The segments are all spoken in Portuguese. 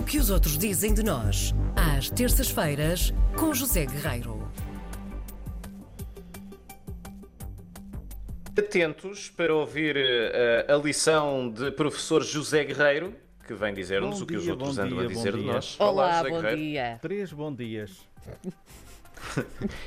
O que os outros dizem de nós, às terças-feiras, com José Guerreiro. Atentos para ouvir eh, a lição de professor José Guerreiro, que vem dizer-nos o que os dia, outros andam dia, a dizer de dia. nós. Olá, José bom Guerreiro. dia. Três bom dias.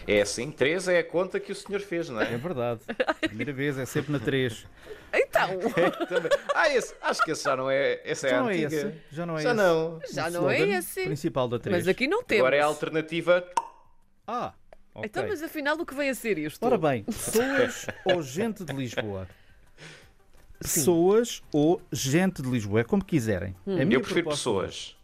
É assim, três é a conta que o senhor fez, não É é? verdade. Primeira vez, é sempre na três. Então, Também. Ah, esse, acho que esse já não é. Esse é Já a não é antiga. esse. Já não é Já esse. não. já não é esse. Principal da três. Mas aqui não temos. Agora é a alternativa. Ah, ok. Então, mas afinal, o que vem a ser isto? Ora bem, pessoas ou gente de Lisboa? Pessoas ou gente de Lisboa, é como quiserem. Hum. Eu prefiro pessoas. hoje-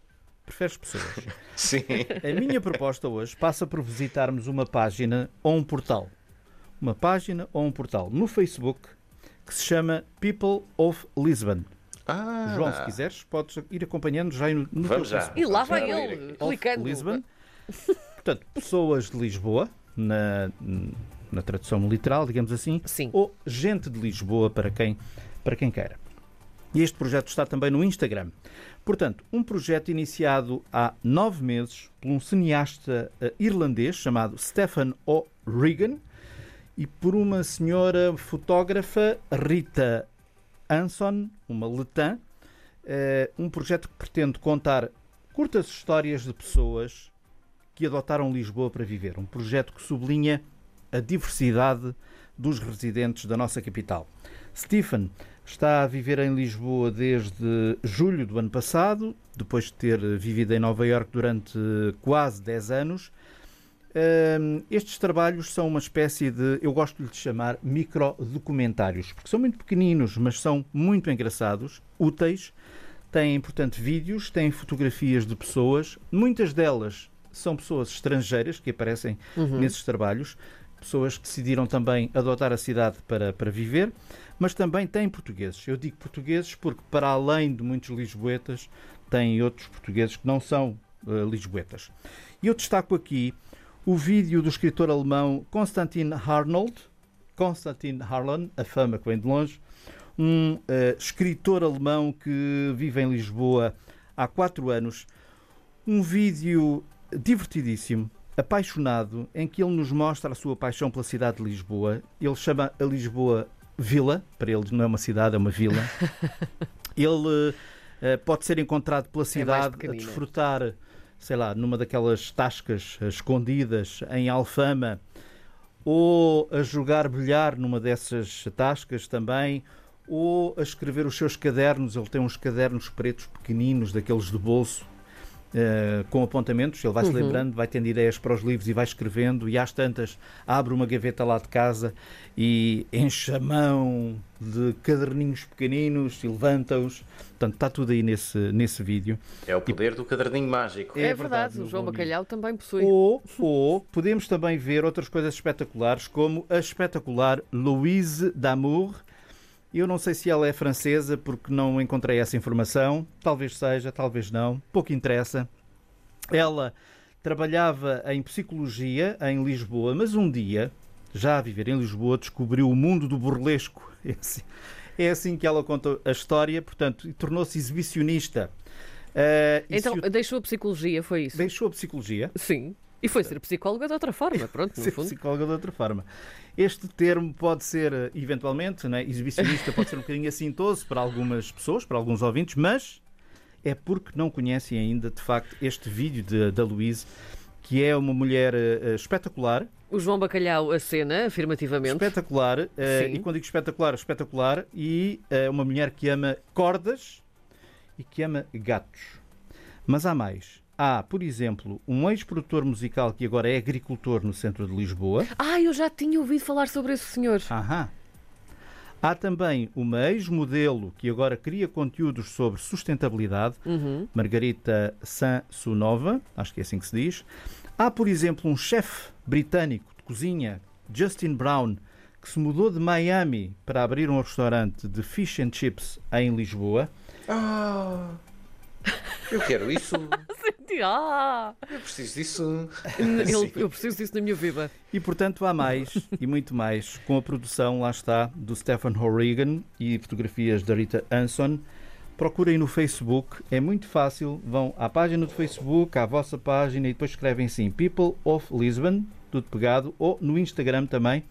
Preferes pessoas? Sim. A minha proposta hoje passa por visitarmos uma página ou um portal. Uma página ou um portal no Facebook que se chama People of Lisbon. Ah, João, se quiseres, podes ir acompanhando já no, no Vamos teu já. Facebook. E lá vai ele, clicando. Lisbon. Portanto, pessoas de Lisboa, na, na tradução literal, digamos assim, Sim. ou gente de Lisboa para quem, para quem queira. E este projeto está também no Instagram. Portanto, um projeto iniciado há nove meses por um cineasta eh, irlandês chamado Stephen O'Regan e por uma senhora fotógrafa, Rita Anson, uma letã. Eh, um projeto que pretende contar curtas histórias de pessoas que adotaram Lisboa para viver. Um projeto que sublinha a diversidade dos residentes da nossa capital. Stephen está a viver em Lisboa desde julho do ano passado, depois de ter vivido em Nova Iorque durante quase 10 anos. Estes trabalhos são uma espécie de, eu gosto de lhe chamar, microdocumentários, porque são muito pequeninos, mas são muito engraçados, úteis. Têm, portanto, vídeos, têm fotografias de pessoas, muitas delas são pessoas estrangeiras que aparecem nesses trabalhos, pessoas que decidiram também adotar a cidade para, para viver, mas também têm portugueses. Eu digo portugueses porque, para além de muitos lisboetas, têm outros portugueses que não são eh, lisboetas. E eu destaco aqui o vídeo do escritor alemão Konstantin Arnold, Konstantin Harlan, a fama que vem de longe, um eh, escritor alemão que vive em Lisboa há quatro anos. Um vídeo divertidíssimo, apaixonado, em que ele nos mostra a sua paixão pela cidade de Lisboa. Ele chama a Lisboa Vila, para ele não é uma cidade, é uma vila. ele eh, pode ser encontrado pela cidade a pequenina. desfrutar, sei lá, numa daquelas tascas eh, escondidas em Alfama, ou a jogar bilhar numa dessas tascas também, ou a escrever os seus cadernos. Ele tem uns cadernos pretos pequeninos, daqueles de bolso, eh, com apontamentos. Ele vai se lembrando, vai tendo ideias para os livros e vai escrevendo. E às tantas, abre uma gaveta lá de casa e enche a mão de caderninhos pequeninos e levanta-os. Portanto, está tudo aí nesse, nesse vídeo. É o poder do caderninho mágico. É, É verdade, verdade, o João. Bacalhau também possui. Ou, ou podemos também ver outras coisas espetaculares, como a espetacular Louise Damour. Eu não sei se ela é francesa, porque não encontrei essa informação. Talvez seja, talvez não. Pouco interessa. Ela trabalhava em psicologia em Lisboa, mas um dia, já a viver em Lisboa, descobriu o mundo do burlesco. É assim, é assim que ela conta a história, portanto, e tornou-se exibicionista. E Então, se deixou a psicologia, foi isso? deixou a psicologia. Sim. E foi ser psicóloga de outra forma, pronto, ser fundo. psicóloga de outra forma. Este termo pode ser, eh, eventualmente, né, exibicionista, pode ser um bocadinho assintoso para algumas pessoas, para alguns ouvintes, mas é porque não conhecem ainda, de facto, este vídeo de- da Louise, que é uma mulher eh, espetacular, O João Bacalhau acena, afirmativamente. espetacular, Sim. e quando digo espetacular, espetacular, e eh, uma mulher que ama cordas e que ama gatos. Mas há mais. Há, por exemplo, um ex-produtor musical que agora é agricultor no centro de Lisboa. Ah, eu já tinha ouvido falar sobre esse senhor. Aham. Há também uma ex-modelo que agora cria conteúdos sobre sustentabilidade, Uhum. Margarita Sansunova, acho que é assim que se diz. Há, por exemplo, um chefe britânico de cozinha, Justin Brown, que se mudou de Miami para abrir um restaurante de fish and chips em Lisboa. Ah, eu quero isso. Ah, Eu preciso disso. ele- eu preciso disso na minha vida. E portanto há mais e muito mais com a produção, lá está, do Stephen Horrigan e fotografias da Rita Anson. procurem no Facebook, é muito fácil. Vão à página do Facebook, à vossa página e depois escrevem assim People of Lisbon, tudo pegado, ou no Instagram também.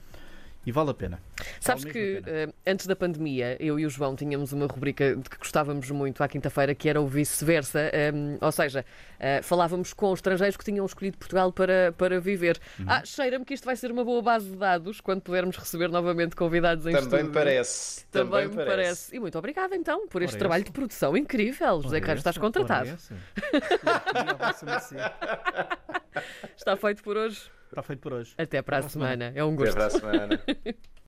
E vale a pena. Sabes Vale que pena. eh, antes da pandemia, eu e o João tínhamos uma rubrica de que gostávamos muito à quinta-feira, que era o vice-versa. ehm, ou seja, eh, falávamos com estrangeiros que tinham escolhido Portugal para, para viver. Uhum. Ah, cheira-me que isto vai ser uma boa base de dados quando pudermos receber novamente convidados em Também estúdio. me parece. Também, me parece. E muito obrigada então por este Ora, trabalho essa. de produção incrível. José Carlos, estás contratado. Está feito por hoje. Está feito por hoje. Até para a para semana. semana. É um Até gosto. para a semana.